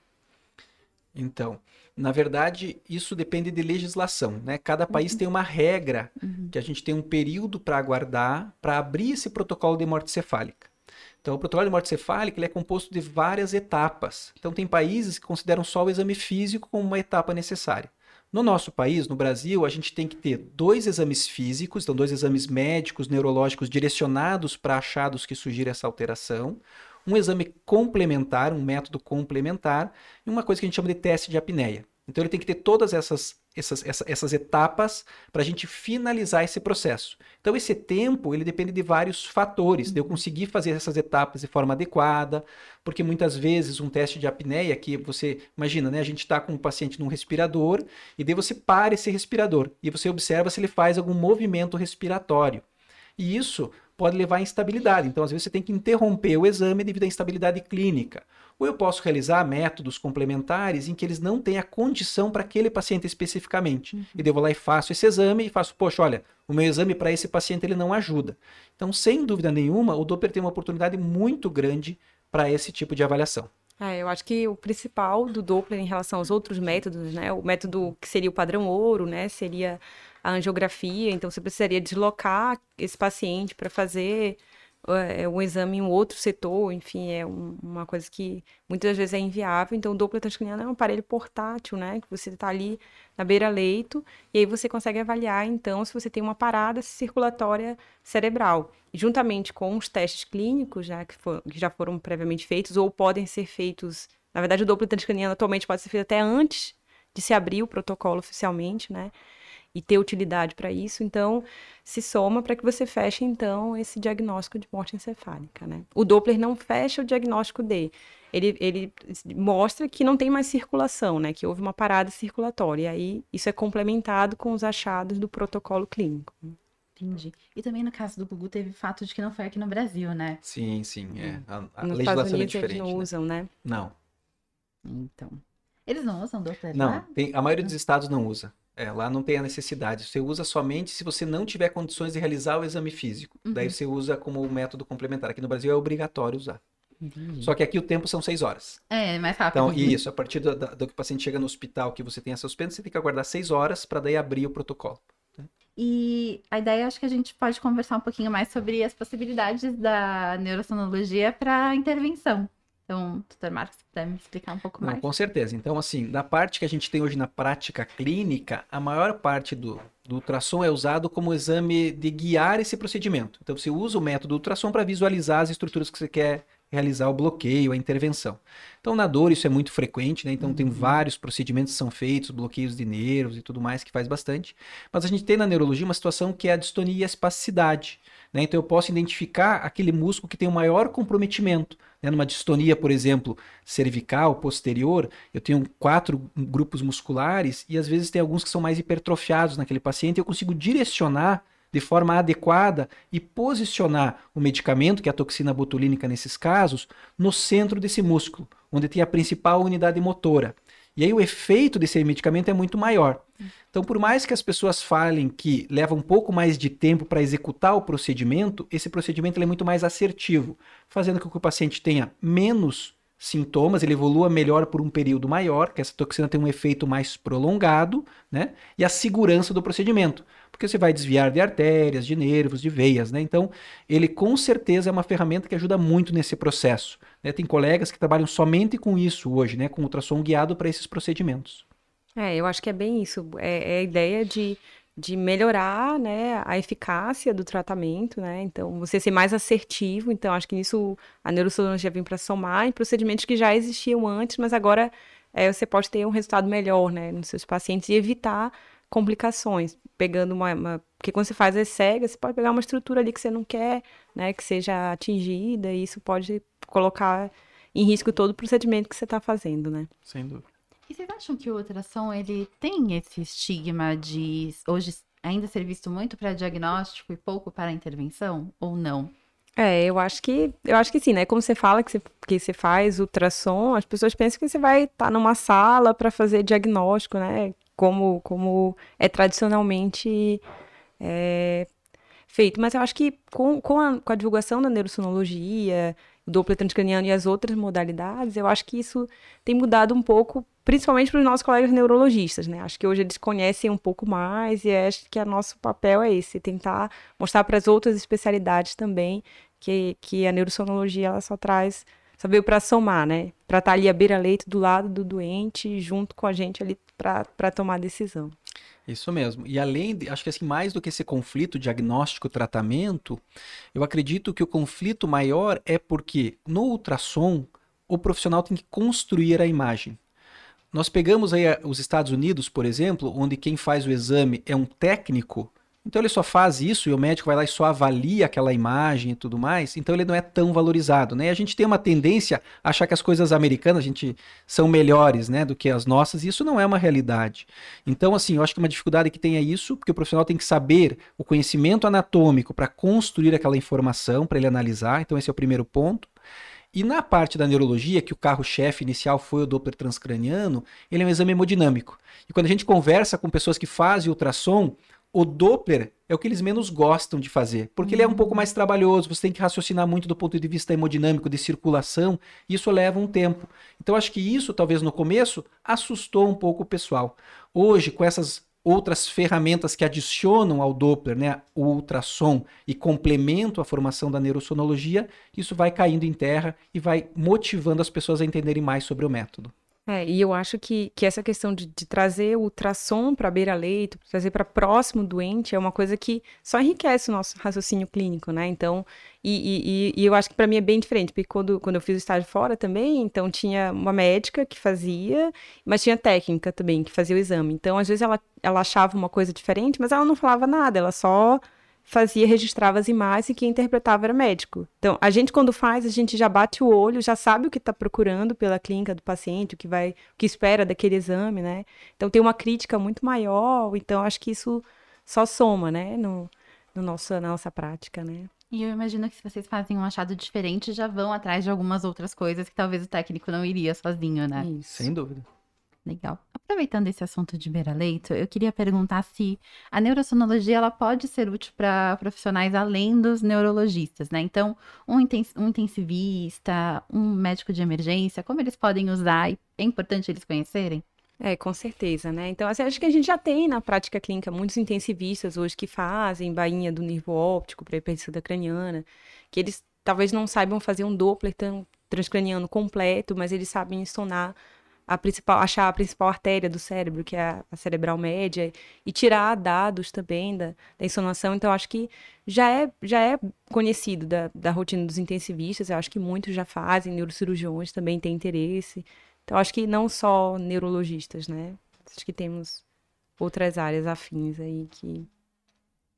[SPEAKER 2] Então, na verdade, isso depende de legislação, né? Cada país uhum. tem uma regra uhum. que a gente tem um período para aguardar para abrir esse protocolo de morte cefálica. Então, o protocolo de morte cefálica ele é composto de várias etapas. Então, tem países que consideram só o exame físico como uma etapa necessária. No nosso país, no Brasil, a gente tem que ter dois exames físicos, então dois exames médicos, neurológicos direcionados para achados que sugiram essa alteração um exame complementar, um método complementar, e uma coisa que a gente chama de teste de apneia. Então ele tem que ter todas essas essas, essa, essas etapas para a gente finalizar esse processo. Então, esse tempo, ele depende de vários fatores, de eu conseguir fazer essas etapas de forma adequada, porque muitas vezes um teste de apneia, que você, imagina, né, a gente está com um paciente num respirador, e daí você para esse respirador, e você observa se ele faz algum movimento respiratório. E isso pode levar à instabilidade. Então, às vezes, você tem que interromper o exame devido à instabilidade clínica. Ou eu posso realizar métodos complementares em que eles não têm a condição para aquele paciente especificamente. Uhum. E eu vou lá e faço esse exame e faço, poxa, olha, o meu exame para esse paciente ele não ajuda. Então, sem dúvida nenhuma, o Doppler tem uma oportunidade muito grande para esse tipo de avaliação.
[SPEAKER 3] É, eu acho que o principal do Doppler em relação aos outros métodos, né, o método que seria o padrão ouro, né, seria a angiografia, então você precisaria deslocar esse paciente para fazer é, um exame em outro setor, enfim, é um, uma coisa que muitas vezes é inviável. Então, o Doppler transcraniano é um aparelho portátil, né? Que você está ali na beira-leito e aí você consegue avaliar, então, se você tem uma parada circulatória cerebral. juntamente com os testes clínicos, já que, for, que já foram previamente feitos ou podem ser feitos... Na verdade, o Doppler transcraniano atualmente pode ser feito até antes de se abrir o protocolo oficialmente, né? E ter utilidade para isso, então se soma para que você feche então esse diagnóstico de morte encefálica, né? O Doppler não fecha o diagnóstico D, ele, ele mostra que não tem mais circulação, né? Que houve uma parada circulatória, e aí isso é complementado com os achados do protocolo clínico.
[SPEAKER 1] Entendi. E também no caso do Gugu teve fato de que não foi aqui no Brasil, né?
[SPEAKER 2] Sim, sim, é. A, a
[SPEAKER 3] Nos
[SPEAKER 2] legislação
[SPEAKER 3] Estados Unidos
[SPEAKER 2] é diferente.
[SPEAKER 3] eles não
[SPEAKER 2] né?
[SPEAKER 3] usam, né?
[SPEAKER 2] Não,
[SPEAKER 1] Então. Eles não usam Doppler
[SPEAKER 2] não.
[SPEAKER 1] lá?
[SPEAKER 2] Tem, a maioria dos estados não usa. É, lá não tem a necessidade. Você usa somente se você não tiver condições de realizar o exame físico. Daí
[SPEAKER 1] Uhum.
[SPEAKER 2] você usa como método complementar. Aqui no Brasil é obrigatório usar.
[SPEAKER 1] Entendi.
[SPEAKER 2] Só que aqui o tempo são seis horas.
[SPEAKER 1] É, mais rápido.
[SPEAKER 2] Então, isso, a partir do, do que o paciente chega no hospital que você tem essa suspensa, você tem que aguardar seis horas para daí abrir o protocolo.
[SPEAKER 1] E a ideia, acho que a gente pode conversar um pouquinho mais sobre as possibilidades da neurosonologia para intervenção. Então, doutor Marcos, se puder me explicar um pouco
[SPEAKER 2] Não,
[SPEAKER 1] mais.
[SPEAKER 2] com certeza. Então, assim, da parte que a gente tem hoje na prática clínica, a maior parte do, do ultrassom é usado como exame de guiar esse procedimento. Então, você usa o método ultrassom para visualizar as estruturas que você quer realizar o bloqueio, a intervenção. Então, na dor, isso é muito frequente, né? Então, tem vários procedimentos que são feitos, bloqueios de nervos e tudo mais, que faz bastante. Mas a gente tem na neurologia uma situação que é a distonia e a espasticidade. Né? Então, eu posso identificar aquele músculo que tem o maior comprometimento. Né? Numa distonia, por exemplo, cervical, posterior, eu tenho quatro grupos musculares e às vezes tem alguns que são mais hipertrofiados naquele paciente. Eu consigo direcionar de forma adequada e posicionar o medicamento, que é a toxina botulínica nesses casos, no centro desse músculo, onde tem a principal unidade motora. E aí o efeito desse medicamento é muito maior. Então, por mais que as pessoas falem que leva um pouco mais de tempo para executar o procedimento, esse procedimento é muito mais assertivo, fazendo com que o paciente tenha menos sintomas, ele evolua melhor por um período maior, que essa toxina tem um efeito mais prolongado, né? E a segurança do procedimento, porque você vai desviar de artérias, de nervos, de veias, né? Então, ele com certeza é uma ferramenta que ajuda muito nesse processo. né? Tem colegas que trabalham somente com isso hoje, né? Com ultrassom guiado para esses procedimentos.
[SPEAKER 3] É, eu acho que é bem isso. É, é a ideia de, de melhorar, né, a eficácia do tratamento, né? Então, você ser mais assertivo. Então, acho que nisso a neurociologia vem para somar em procedimentos que já existiam antes, mas agora é, você pode ter um resultado melhor, né, nos seus pacientes e evitar complicações. Pegando uma, uma- Porque quando você faz as cegas, você pode pegar uma estrutura ali que você não quer, né, que seja atingida, e isso pode colocar em risco todo o procedimento que você está fazendo, né?
[SPEAKER 2] Sem dúvida.
[SPEAKER 1] E vocês acham que o ultrassom ele tem esse estigma de hoje ainda ser visto muito para diagnóstico e pouco para intervenção ou não?
[SPEAKER 3] É, eu acho que eu acho que sim, né? Como você fala que você, que você faz ultrassom, as pessoas pensam que você vai estar numa sala para fazer diagnóstico, né? Como, como é tradicionalmente é, feito. Mas eu acho que com, com, a, com a divulgação da neurosonologia, o Doppler transcraniano e as outras modalidades, eu acho que isso tem mudado um pouco, principalmente para os nossos colegas neurologistas, né? Acho que hoje eles conhecem um pouco mais e acho que o nosso papel é esse, tentar mostrar para as outras especialidades também que, que a neurosonologia ela só traz, só veio para somar, né? Para estar ali à beira-leito do lado do doente, junto com a gente ali para tomar decisão.
[SPEAKER 2] Isso mesmo. E além de, acho que assim, mais do que esse conflito diagnóstico-tratamento, eu acredito que o conflito maior é porque no ultrassom o profissional tem que construir a imagem. nós pegamos aí os Estados Unidos, por exemplo, onde quem faz o exame é um técnico, então ele só faz isso e o médico vai lá e só avalia aquela imagem e tudo mais, então ele não é tão valorizado, né? E a gente tem uma tendência a achar que as coisas americanas a gente são melhores, né, do que as nossas, e isso não é uma realidade. Então, assim, eu acho que uma dificuldade que tem é isso, porque o profissional tem que saber o conhecimento anatômico para construir aquela informação, para ele analisar, então esse é o primeiro ponto. E na parte da neurologia, que o carro-chefe inicial foi o Doppler transcraniano, ele é um exame hemodinâmico. E quando a gente conversa com pessoas que fazem ultrassom, o Doppler é o que eles menos gostam de fazer, porque uhum. ele é um pouco mais trabalhoso, você tem que raciocinar muito do ponto de vista hemodinâmico, de circulação, e isso leva um tempo. Então acho que isso, talvez no começo, assustou um pouco o pessoal. Hoje, com essas outras ferramentas que adicionam ao Doppler, né, o ultrassom e complementam a formação da neurosonologia, isso vai caindo em terra e vai motivando as pessoas a entenderem mais sobre o método.
[SPEAKER 3] É, e eu acho que, que essa questão de, de trazer o ultrassom para beira-leito, trazer para próximo doente, é uma coisa que só enriquece o nosso raciocínio clínico, né? Então, e, e, e eu acho que para mim é bem diferente, porque quando, quando eu fiz o estágio fora também, então tinha uma médica que fazia, mas tinha técnica também que fazia o exame. Então, às vezes ela, ela achava uma coisa diferente, mas ela não falava nada, ela só fazia, registrava as imagens e quem interpretava era médico. Então, a gente quando faz, a gente já bate o olho, já sabe o que está procurando pela clínica do paciente, o que vai, o que espera daquele exame, né? Então tem uma crítica muito maior, então acho que isso só soma, né, no, no nosso, na nossa prática, né?
[SPEAKER 1] E eu imagino que se vocês fazem um achado diferente, já vão atrás de algumas outras coisas que talvez o técnico não iria sozinho, né?
[SPEAKER 2] Isso. Sem dúvida.
[SPEAKER 1] Legal. Aproveitando esse assunto de beira-leito, eu queria perguntar se a neurosonologia ela pode ser útil para profissionais além dos neurologistas, né? Então, um, intensivista, um médico de emergência, como eles podem usar é importante eles conhecerem?
[SPEAKER 3] É, com certeza, né? Então, assim, acho que a gente já tem na prática clínica muitos intensivistas hoje que fazem bainha do nervo óptico para hipertensão craniana, que eles talvez não saibam fazer um Doppler transcraniano completo, mas eles sabem estonar a principal, achar a principal artéria do cérebro, que é a, cerebral média, e tirar dados também da, da insonação. Então, acho que já é, já é conhecido da, da rotina dos intensivistas, eu acho que muitos já fazem, neurocirurgiões também têm interesse. Então, acho que não só neurologistas, né? Acho que temos outras áreas afins aí que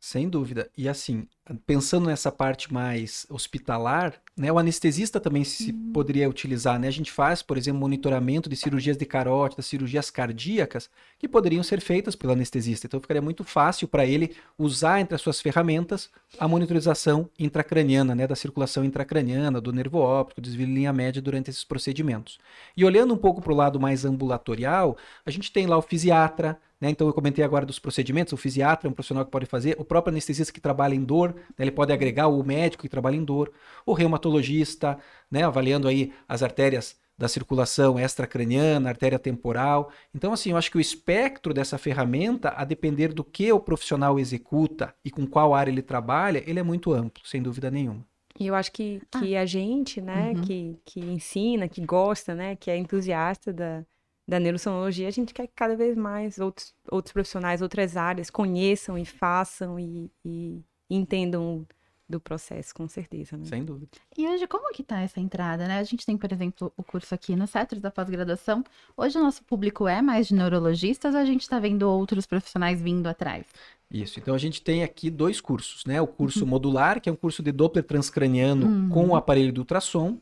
[SPEAKER 2] sem dúvida. E assim, pensando nessa parte mais hospitalar, né, o anestesista também se uhum. poderia utilizar. Né? A gente faz, por exemplo, monitoramento de cirurgias de carótida, cirurgias cardíacas, que poderiam ser feitas pelo anestesista. Então ficaria muito fácil para ele usar entre as suas ferramentas a monitorização intracraniana, né, da circulação intracraniana, do nervo óptico, desvio de linha média durante esses procedimentos. E olhando um pouco para o lado mais ambulatorial, a gente tem lá o fisiatra, né? Então eu comentei agora dos procedimentos, o fisiatra é um profissional que pode fazer, o próprio anestesista que trabalha em dor, né? ele pode agregar o médico que trabalha em dor, o reumatologista, né? avaliando aí as artérias da circulação extracraniana, artéria temporal. Então, assim, eu acho que o espectro dessa ferramenta, a depender do que o profissional executa e com qual área ele trabalha, ele é muito amplo, sem dúvida nenhuma.
[SPEAKER 3] E eu acho que, que ah. a gente, né, uhum. que, que ensina, que gosta, né, que é entusiasta da, da neurosonologia, a gente quer que cada vez mais outros, outros profissionais, outras áreas conheçam e façam e, e entendam do processo, com certeza. Né?
[SPEAKER 2] Sem dúvida.
[SPEAKER 1] E hoje, como que tá essa entrada, né? A gente tem, por exemplo, o curso aqui no Cetros da pós-graduação. Hoje o nosso público é mais de neurologistas ou a gente está vendo outros profissionais vindo atrás?
[SPEAKER 2] Isso. Então a gente tem aqui dois cursos, né? O curso uhum. modular, que é um curso de Doppler transcraniano uhum. com o aparelho de ultrassom.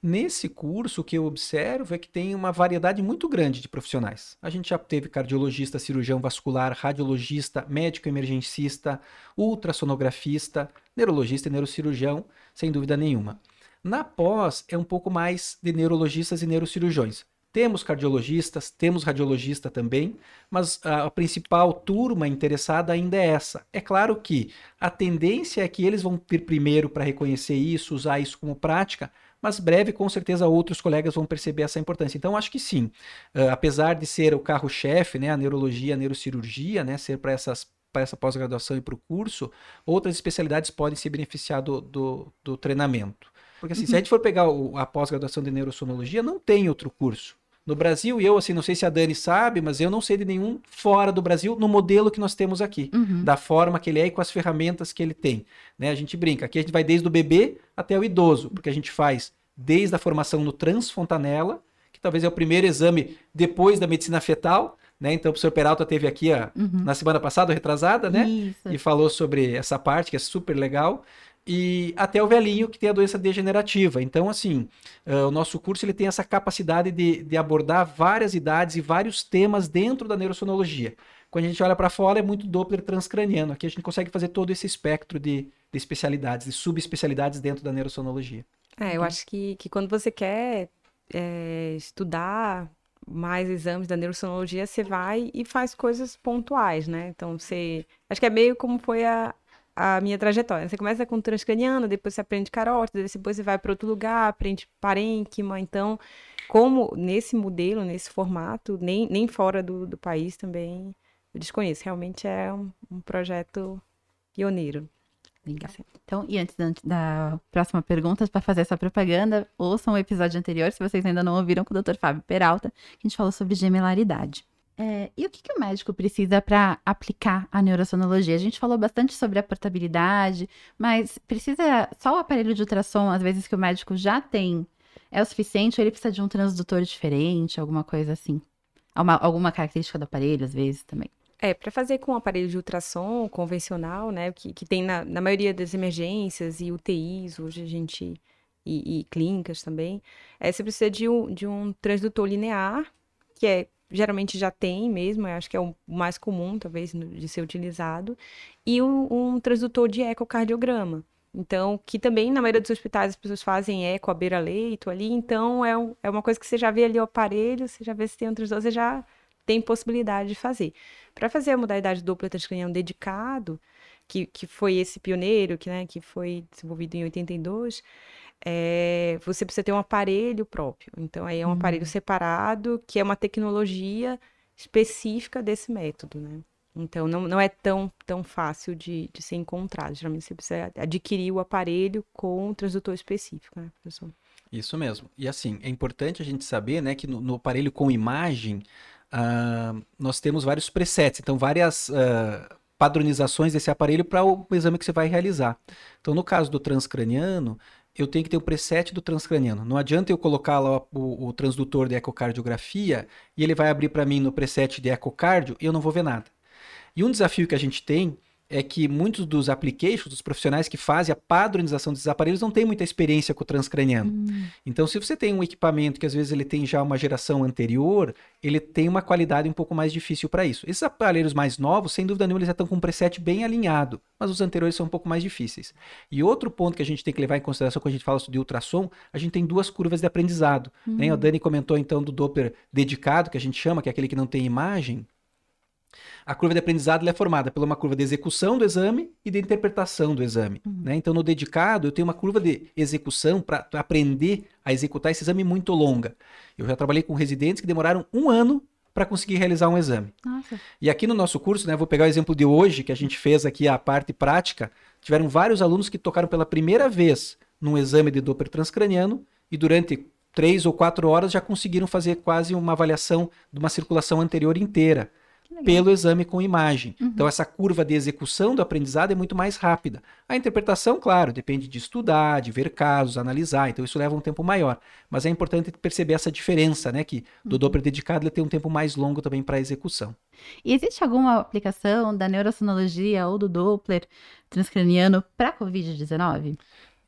[SPEAKER 2] Nesse curso, o que eu observo é que tem uma variedade muito grande de profissionais. A gente já teve cardiologista, cirurgião vascular, radiologista, médico emergencista, ultrassonografista, neurologista e neurocirurgião, sem dúvida nenhuma. Na pós, é um pouco mais de neurologistas e neurocirurgiões. Temos cardiologistas, temos radiologista também, mas a principal turma interessada ainda é essa. É claro que a tendência é que eles vão vir primeiro para reconhecer isso, usar isso como prática, mas breve com certeza outros colegas vão perceber essa importância. Então acho que sim, uh, apesar de ser o carro-chefe, né, a neurologia, a neurocirurgia, né, ser para essas para essa pós-graduação e para o curso, outras especialidades podem se beneficiar do, do, do treinamento. Porque assim, uhum. se a gente for pegar o, a pós-graduação de neurosonologia, não tem outro curso no Brasil, e eu, assim, não sei se a Dani sabe, mas eu não sei de nenhum fora do Brasil no modelo que nós temos aqui, uhum. da forma que ele é e com as ferramentas que ele tem. Né? A gente brinca, aqui a gente vai desde o bebê até o idoso, porque a gente faz desde a formação no transfontanela, que talvez é o primeiro exame depois da medicina fetal, né? Então o professor Peralta teve aqui a, uhum. na semana passada, retrasada, né? Isso. E falou sobre essa parte que é super legal. E até o velhinho que tem a doença degenerativa. Então, assim, uh, o nosso curso ele tem essa capacidade de, de abordar várias idades e vários temas dentro da neurosonologia. Quando a gente olha para fora, é muito Doppler transcraniano. Aqui a gente consegue fazer todo esse espectro de, de especialidades, de subespecialidades dentro da neurosonologia.
[SPEAKER 3] É, eu acho que, que quando você quer é, estudar mais exames da neurosonologia, você vai e faz coisas pontuais, né? Então, você... Acho que é meio como foi a, a minha trajetória. Você começa com transcraniano, depois você aprende carótida, depois você vai para outro lugar, aprende parênquima. Então, como nesse modelo, nesse formato, nem, nem fora do, do país também, eu desconheço. Realmente é um, um projeto pioneiro.
[SPEAKER 1] Legal. Então, e antes da, da próxima pergunta, para fazer essa propaganda, ouçam o episódio anterior, se vocês ainda não ouviram, com o Dr. Fábio Peralta, que a gente falou sobre gemelaridade. É, e o que, que, o médico precisa para aplicar a neurosonologia? A gente falou bastante sobre a portabilidade, mas precisa só o aparelho de ultrassom, às vezes que o médico já tem, é o suficiente ou ele precisa de um transdutor diferente, alguma coisa assim? Uma, alguma característica do aparelho, às vezes, também?
[SPEAKER 3] É, para fazer com o aparelho de ultrassom convencional, né, que, que tem na, na maioria das emergências e UTIs, hoje a gente, e, e clínicas também, é, você precisa de um, de um transdutor linear, que é geralmente já tem mesmo, acho que é o mais comum, talvez, de ser utilizado, e um, um transdutor de ecocardiograma. Então, que também na maioria dos hospitais as pessoas fazem eco à beira-leito ali, então é, um, é uma coisa que você já vê ali o aparelho, você já vê se tem um transdutor, você já tem possibilidade de fazer. Para fazer a modalidade dupla transcraniano dedicado, que, que foi esse pioneiro, que, né, que foi desenvolvido em 82, é, você precisa ter um aparelho próprio. Então, aí é um uhum. aparelho separado, que é uma tecnologia específica desse método, né? Então, não, não é tão, tão fácil de, de ser encontrado. Geralmente, você precisa adquirir o aparelho com um transdutor específico, né, professor?
[SPEAKER 2] Isso mesmo. E assim, é importante a gente saber, né, que no, no aparelho com imagem, uh, nós temos vários presets, então várias uh, padronizações desse aparelho para o exame que você vai realizar. Então, no caso do transcraniano, eu tenho que ter o preset do transcraniano. Não adianta eu colocar lá o, o transdutor de ecocardiografia e ele vai abrir para mim no preset de ecocardio e eu não vou ver nada. E um desafio que a gente tem é que muitos dos applications, dos profissionais que fazem a padronização desses aparelhos, não têm muita experiência com o transcraniano. Hum. Então, se você tem um equipamento que às vezes ele tem já uma geração anterior, ele tem uma qualidade um pouco mais difícil para isso. Esses aparelhos mais novos, sem dúvida nenhuma, eles já estão com um preset bem alinhado, mas os anteriores são um pouco mais difíceis. E outro ponto que a gente tem que levar em consideração quando a gente fala de ultrassom, a gente tem duas curvas de aprendizado. Hum. Né? A Dani comentou então do Doppler dedicado, que a gente chama, que é aquele que não tem imagem. A curva de aprendizado é formada por uma curva de execução do exame e de interpretação do exame. Uhum. Né? Então, no dedicado, eu tenho uma curva de execução para aprender a executar esse exame muito longa. Eu já trabalhei com residentes que demoraram um ano para conseguir realizar um exame. Nossa. E aqui no nosso curso, né, vou pegar o exemplo de hoje, que a gente fez aqui a parte prática, tiveram vários alunos que tocaram pela primeira vez num exame de Doppler transcraniano e durante três ou quatro horas já conseguiram fazer quase uma avaliação de uma circulação anterior inteira pelo exame com imagem. Uhum. Então, essa curva de execução do aprendizado é muito mais rápida. A interpretação, claro, depende de estudar, de ver casos, analisar, então isso leva um tempo maior. Mas é importante perceber essa diferença, né? Que do uhum. Doppler dedicado ele tem um tempo mais longo também para a execução.
[SPEAKER 1] E existe alguma aplicação da neurosonologia ou do Doppler transcraniano para Covid-19?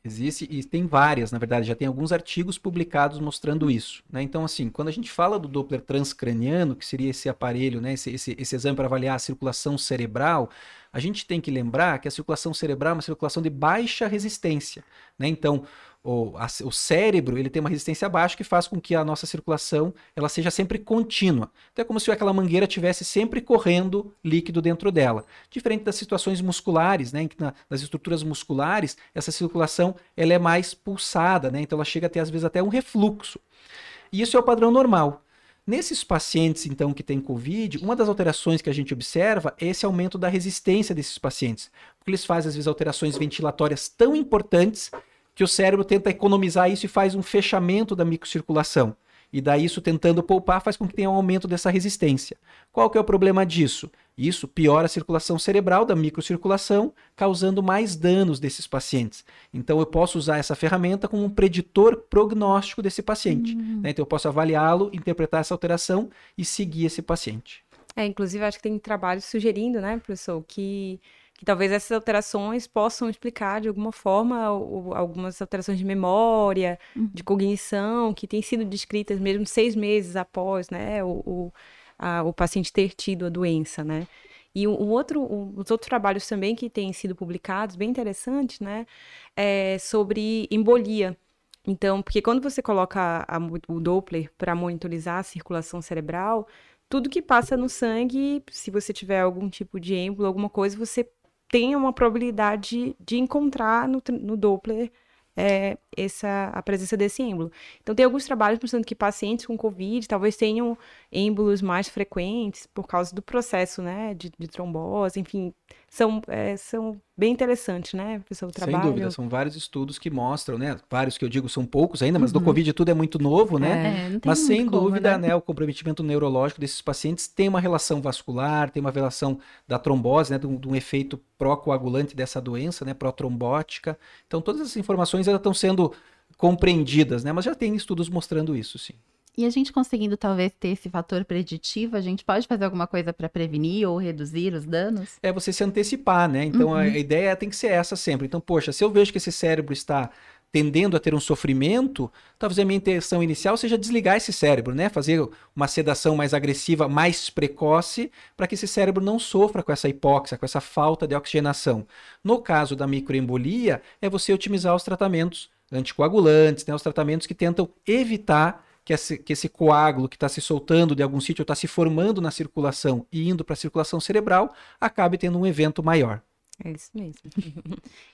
[SPEAKER 2] Existe e tem várias, na verdade, já tem alguns artigos publicados mostrando isso. Né? Então, assim, quando a gente fala do Doppler transcraniano, que seria esse aparelho, né, esse, esse, esse exame para avaliar a circulação cerebral, a gente tem que lembrar que a circulação cerebral é uma circulação de baixa resistência. Né? Então, o, a, o cérebro ele tem uma resistência baixa que faz com que a nossa circulação ela seja sempre contínua. Então é como se aquela mangueira tivesse sempre correndo líquido dentro dela. Diferente das situações musculares, né, em que na, nas estruturas musculares essa circulação ela é mais pulsada, né, então ela chega a ter às vezes até um refluxo. E isso é o padrão normal. Nesses pacientes, então, que têm Covid, uma das alterações que a gente observa é esse aumento da resistência desses pacientes. Porque eles fazem, às vezes, alterações ventilatórias tão importantes que o cérebro tenta economizar isso e faz um fechamento da microcirculação. E daí isso tentando poupar faz com que tenha um aumento dessa resistência. Qual que é o problema disso? Isso piora a circulação cerebral da microcirculação, causando mais danos desses pacientes. Então eu posso usar essa ferramenta como um preditor prognóstico desse paciente. Uhum. Né? Então eu posso avaliá-lo, interpretar essa alteração e seguir esse paciente.
[SPEAKER 3] É, inclusive acho que tem trabalhos sugerindo, né, professor, que que talvez essas alterações possam explicar de alguma forma o, algumas alterações de memória, uhum. de cognição, que têm sido descritas mesmo seis meses após né, o, o, a, o paciente ter tido a doença, né? E o outro, os outros trabalhos também que têm sido publicados, bem interessantes, né, é sobre embolia. Então, porque quando você coloca a, o Doppler para monitorizar a circulação cerebral, tudo que passa no sangue, se você tiver algum tipo de êmbolo, alguma coisa, você tem uma probabilidade de encontrar no, no Doppler é, essa, a presença desse êmbolo. Então, tem alguns trabalhos mostrando que pacientes com Covid talvez tenham êmbolos mais frequentes por causa do processo, né, de, de trombose, enfim, são, é, são bem interessantes, né, pessoal, o trabalho.
[SPEAKER 2] Sem dúvida, são vários estudos que mostram, né, vários que eu digo são poucos ainda, mas uhum. do Covid tudo é muito novo, né, é, mas sem como, dúvida, né? né? o comprometimento neurológico desses pacientes tem uma relação vascular, tem uma relação da trombose, né, de um, de um efeito pró-coagulante dessa doença, né, pró-trombótica, então todas essas informações elas estão sendo compreendidas, né, mas já tem estudos mostrando isso, sim.
[SPEAKER 1] E a gente conseguindo talvez ter esse fator preditivo, a gente pode fazer alguma coisa para prevenir ou reduzir os danos?
[SPEAKER 2] É você se antecipar, né? Então uhum. a, a ideia tem que ser essa sempre. Então, poxa, se eu vejo que esse cérebro está tendendo a ter um sofrimento, talvez a minha intenção inicial seja desligar esse cérebro, né? Fazer uma sedação mais agressiva, mais precoce, para que esse cérebro não sofra com essa hipóxia, com essa falta de oxigenação. No caso da microembolia, é você otimizar os tratamentos anticoagulantes, né? Os tratamentos que tentam evitar que esse, que esse coágulo que está se soltando de algum sítio, está se formando na circulação e indo para a circulação cerebral, acabe tendo um evento maior.
[SPEAKER 3] É isso mesmo.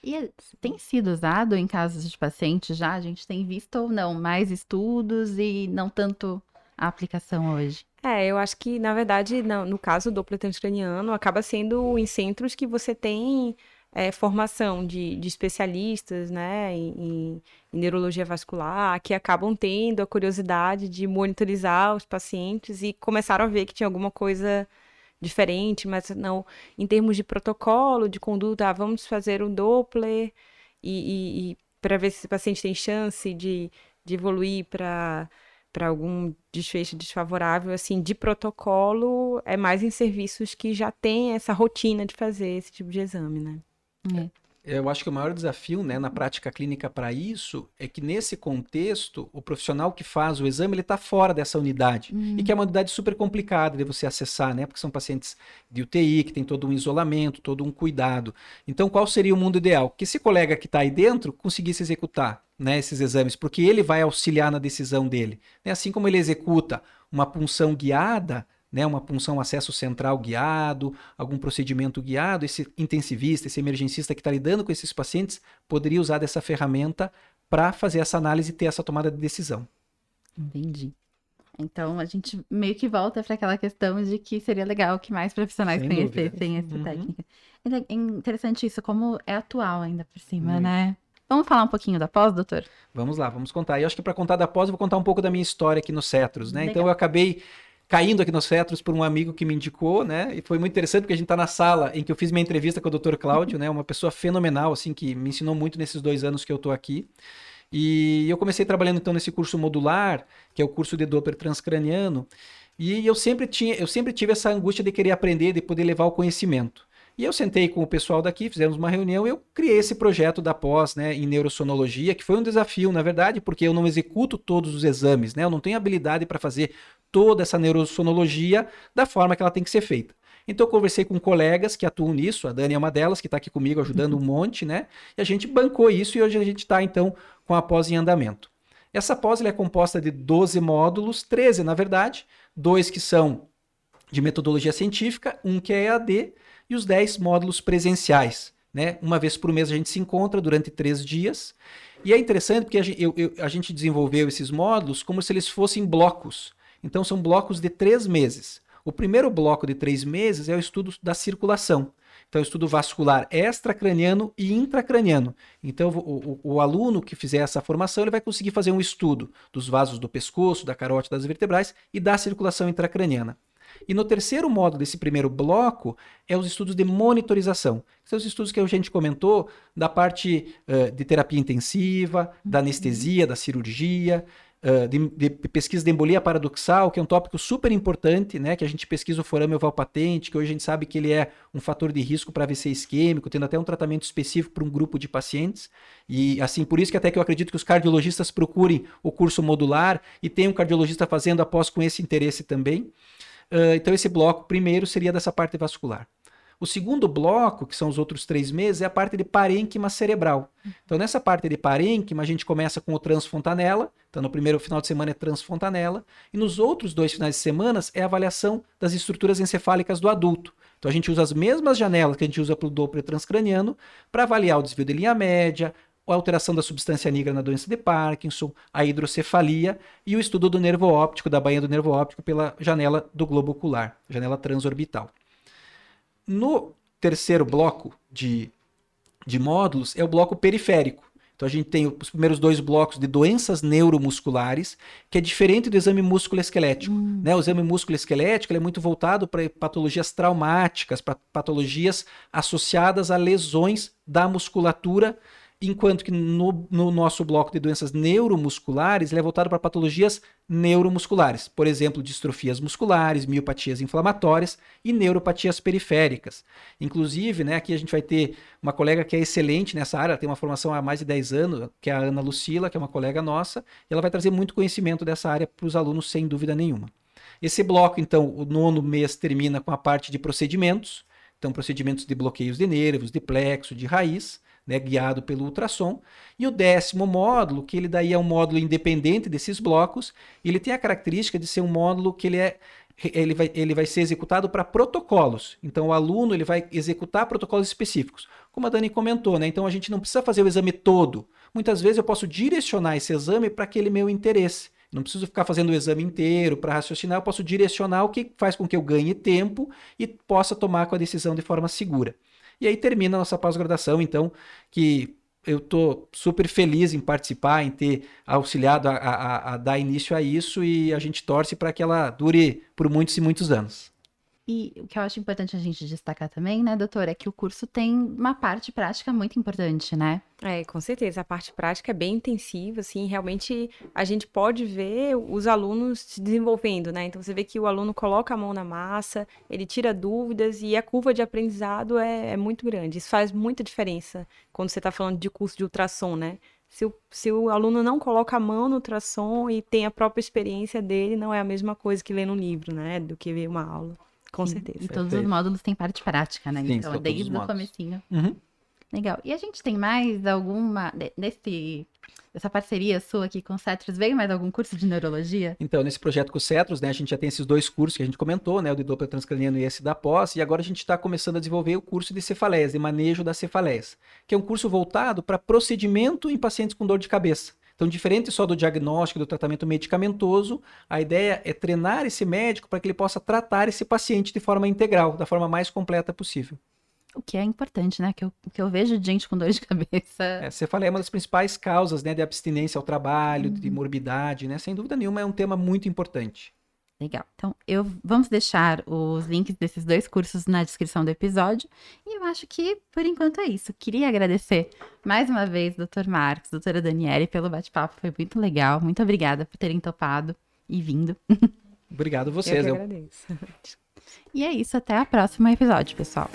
[SPEAKER 1] e é, tem sido usado em casos de pacientes já? A gente tem visto ou não mais estudos e não tanto a aplicação hoje?
[SPEAKER 3] É, eu acho que, na verdade, no, no caso do Doppler transcraniano, acaba sendo em centros que você tem é, formação de, de, especialistas né, em, em, neurologia vascular que acabam tendo a curiosidade de monitorizar os pacientes e começaram a ver que tinha alguma coisa diferente, mas não em termos de protocolo, de conduta, ah, vamos fazer um Doppler e, e, e para ver se esse paciente tem chance de, de evoluir para para algum desfecho desfavorável, assim, de protocolo, é mais em serviços que já tem essa rotina de fazer esse tipo de exame, né?
[SPEAKER 2] É. Eu acho que o maior desafio né, na prática clínica para isso é que, nesse contexto, o profissional que faz o exame ele está fora dessa unidade. Uhum. E que é uma unidade super complicada de você acessar, né? Porque são pacientes de UTI, que tem todo um isolamento, todo um cuidado. Então, qual seria o mundo ideal? Que esse colega que está aí dentro conseguisse executar né, esses exames, porque ele vai auxiliar na decisão dele. Né? Assim como ele executa uma punção guiada, né, uma punção acesso central guiado, algum procedimento guiado, esse intensivista, esse emergencista que está lidando com esses pacientes poderia usar dessa ferramenta para fazer essa análise e ter essa tomada de decisão.
[SPEAKER 1] Entendi. Então a gente meio que volta para aquela questão de que seria legal que mais profissionais Sem conhecessem essa uhum. técnica. É interessante isso, como é atual ainda por cima, né? Vamos falar um pouquinho da pós, doutor?
[SPEAKER 2] Vós lá, vamos contar. E eu acho que para contar da pós, eu vou contar um pouco da minha história aqui no Cetros, né? Legal. Então eu acabei caindo aqui nos Cetros por um amigo que me indicou, né? E foi muito interessante porque a gente está na sala em que eu fiz minha entrevista com o Dr. Cláudio, né? Uma pessoa fenomenal, assim, que me ensinou muito nesses dois anos que eu estou aqui. E eu comecei trabalhando então nesse curso modular, que é o curso de Doppler transcraniano, e eu sempre tinha, eu sempre tive essa angústia de querer aprender, de poder levar o conhecimento. E eu sentei com o pessoal daqui, fizemos uma reunião e eu criei esse projeto da pós né, em neurosonologia, que foi um desafio, na verdade, porque eu não executo todos os exames, né? Eu não tenho habilidade para fazer toda essa neurosonologia da forma que ela tem que ser feita. Então eu conversei com colegas que atuam nisso, a Dani é uma delas, que está aqui comigo ajudando um monte, né? E a gente bancou isso e hoje a gente está então com a pós em andamento. Essa pós é composta de 12 módulos, 13 na verdade, dois que são de metodologia científica, um que é EAD e os 10 módulos presenciais. Né? Uma vez por mês a gente se encontra durante três dias. E é interessante porque a gente, eu, eu, a gente desenvolveu esses módulos como se eles fossem blocos. Então são blocos de três meses. O primeiro bloco de três meses é o estudo da circulação. Então, estudo vascular extracraniano e intracraniano. Então, o, o, o, aluno que fizer essa formação, ele vai conseguir fazer um estudo dos vasos do pescoço, da carótida das vertebrais e da circulação intracraniana. E no terceiro módulo desse primeiro bloco é os estudos de monitorização. São os estudos que a gente comentou da parte uh, de terapia intensiva, da anestesia, da cirurgia, uh, de, de, pesquisa de embolia paradoxal, que é um tópico super importante, né? Que a gente pesquisa o forame oval patente, que hoje a gente sabe que ele é um fator de risco para AVC isquêmico, tendo até um tratamento específico para um grupo de pacientes. E assim, por isso que até que eu acredito que os cardiologistas procurem o curso modular e tem um cardiologista fazendo após com esse interesse também. Uh, então, esse bloco primeiro seria dessa parte vascular. O segundo bloco, que são os outros três meses, é a parte de parênquima cerebral. Então, nessa parte de parênquima, a gente começa com o transfontanela. Então, no primeiro final de semana é transfontanela. E nos outros dois finais de semana é a avaliação das estruturas encefálicas do adulto. Então, a gente usa as mesmas janelas que a gente usa para o Doppler transcraniano para avaliar o desvio de linha média, a alteração da substância negra na doença de Parkinson, a hidrocefalia e o estudo do nervo óptico, da bainha do nervo óptico pela janela do globo ocular, janela transorbital. No terceiro bloco de, de módulos é o bloco periférico. Então a gente tem os primeiros dois blocos de doenças neuromusculares, que é diferente do exame músculo-esquelético. Hum. Né? O exame músculo-esquelético é muito voltado para patologias traumáticas, para patologias associadas a lesões da musculatura enquanto que no, no, nosso bloco de doenças neuromusculares ele é voltado para patologias neuromusculares, por exemplo, distrofias musculares, miopatias inflamatórias e neuropatias periféricas. Inclusive, né, aqui a gente vai ter uma colega que é excelente nessa área, tem uma formação há mais de 10 anos, que é a Ana Lucila, que é uma colega nossa, e ela vai trazer muito conhecimento dessa área para os alunos, sem dúvida nenhuma. Esse bloco, então, o nono mês termina com a parte de procedimentos, então procedimentos de bloqueios de nervos, de plexo, de raiz, né, guiado pelo ultrassom. E o décimo módulo, que ele daí é um módulo independente desses blocos, ele tem a característica de ser um módulo que ele é ele vai, ele vai ser executado para protocolos. Então, o aluno ele vai executar protocolos específicos. Como a Dani comentou, né? Então, a gente não precisa fazer o exame todo. Muitas vezes eu posso direcionar esse exame para aquele meu interesse. Não preciso ficar fazendo o exame inteiro para raciocinar, eu posso direcionar o que faz com que eu ganhe tempo e possa tomar com a decisão de forma segura. E aí termina a nossa pós-graduação, então, que eu estou super feliz em participar, em ter auxiliado a, a, a, dar início a isso e a gente torce para que ela dure por muitos e muitos anos.
[SPEAKER 1] E o que eu acho importante a gente destacar também, né, doutora, é que o curso tem uma parte prática muito importante, né?
[SPEAKER 3] É, com certeza. A parte prática é bem intensiva, assim, realmente a gente pode ver os alunos se desenvolvendo, né? Então você vê que o aluno coloca a mão na massa, ele tira dúvidas e a curva de aprendizado é, é muito grande. Isso faz muita diferença quando você está falando de curso de ultrassom, né? Se o, se o aluno não coloca a mão no ultrassom e tem a própria experiência dele, não é a mesma coisa que ler no livro, né? Do que ver uma aula. Com Sim, certeza.
[SPEAKER 1] E todos os módulos têm parte prática, né? Sim, então, desde o comecinho.
[SPEAKER 2] Uhum.
[SPEAKER 1] Legal. E a gente tem mais alguma nesse essa parceria sua aqui com o Cetros, veio mais algum curso de neurologia?
[SPEAKER 2] Então, nesse projeto com o Cetros, né, a gente já tem esses dois cursos que a gente comentou, né, o de Doppler transcraniano e esse da pós, e agora a gente está começando a desenvolver o curso de cefaleias, de manejo das cefaleias, que é um curso voltado para procedimento em pacientes com dor de cabeça. Então, diferente só do diagnóstico do tratamento medicamentoso, a ideia é treinar esse médico para que ele possa tratar esse paciente de forma integral, da forma mais completa possível.
[SPEAKER 1] O que é importante, né? Que eu, que eu vejo de gente com dor de cabeça.
[SPEAKER 2] É, você falou, é uma das principais causas né, de abstinência ao trabalho, uhum. de morbidade, né? Sem dúvida nenhuma, é um tema muito importante.
[SPEAKER 1] Legal. Então, eu vamos deixar os links desses dois cursos na descrição do episódio. E eu acho que, por enquanto, é isso. Queria agradecer mais uma vez, doutor Marcos, doutora Daniele, pelo bate-papo. Foi muito legal. Muito obrigada por terem topado e vindo.
[SPEAKER 2] Obrigado a vocês.
[SPEAKER 3] Eu que agradeço.
[SPEAKER 1] E é isso. Até o próximo episódio, pessoal.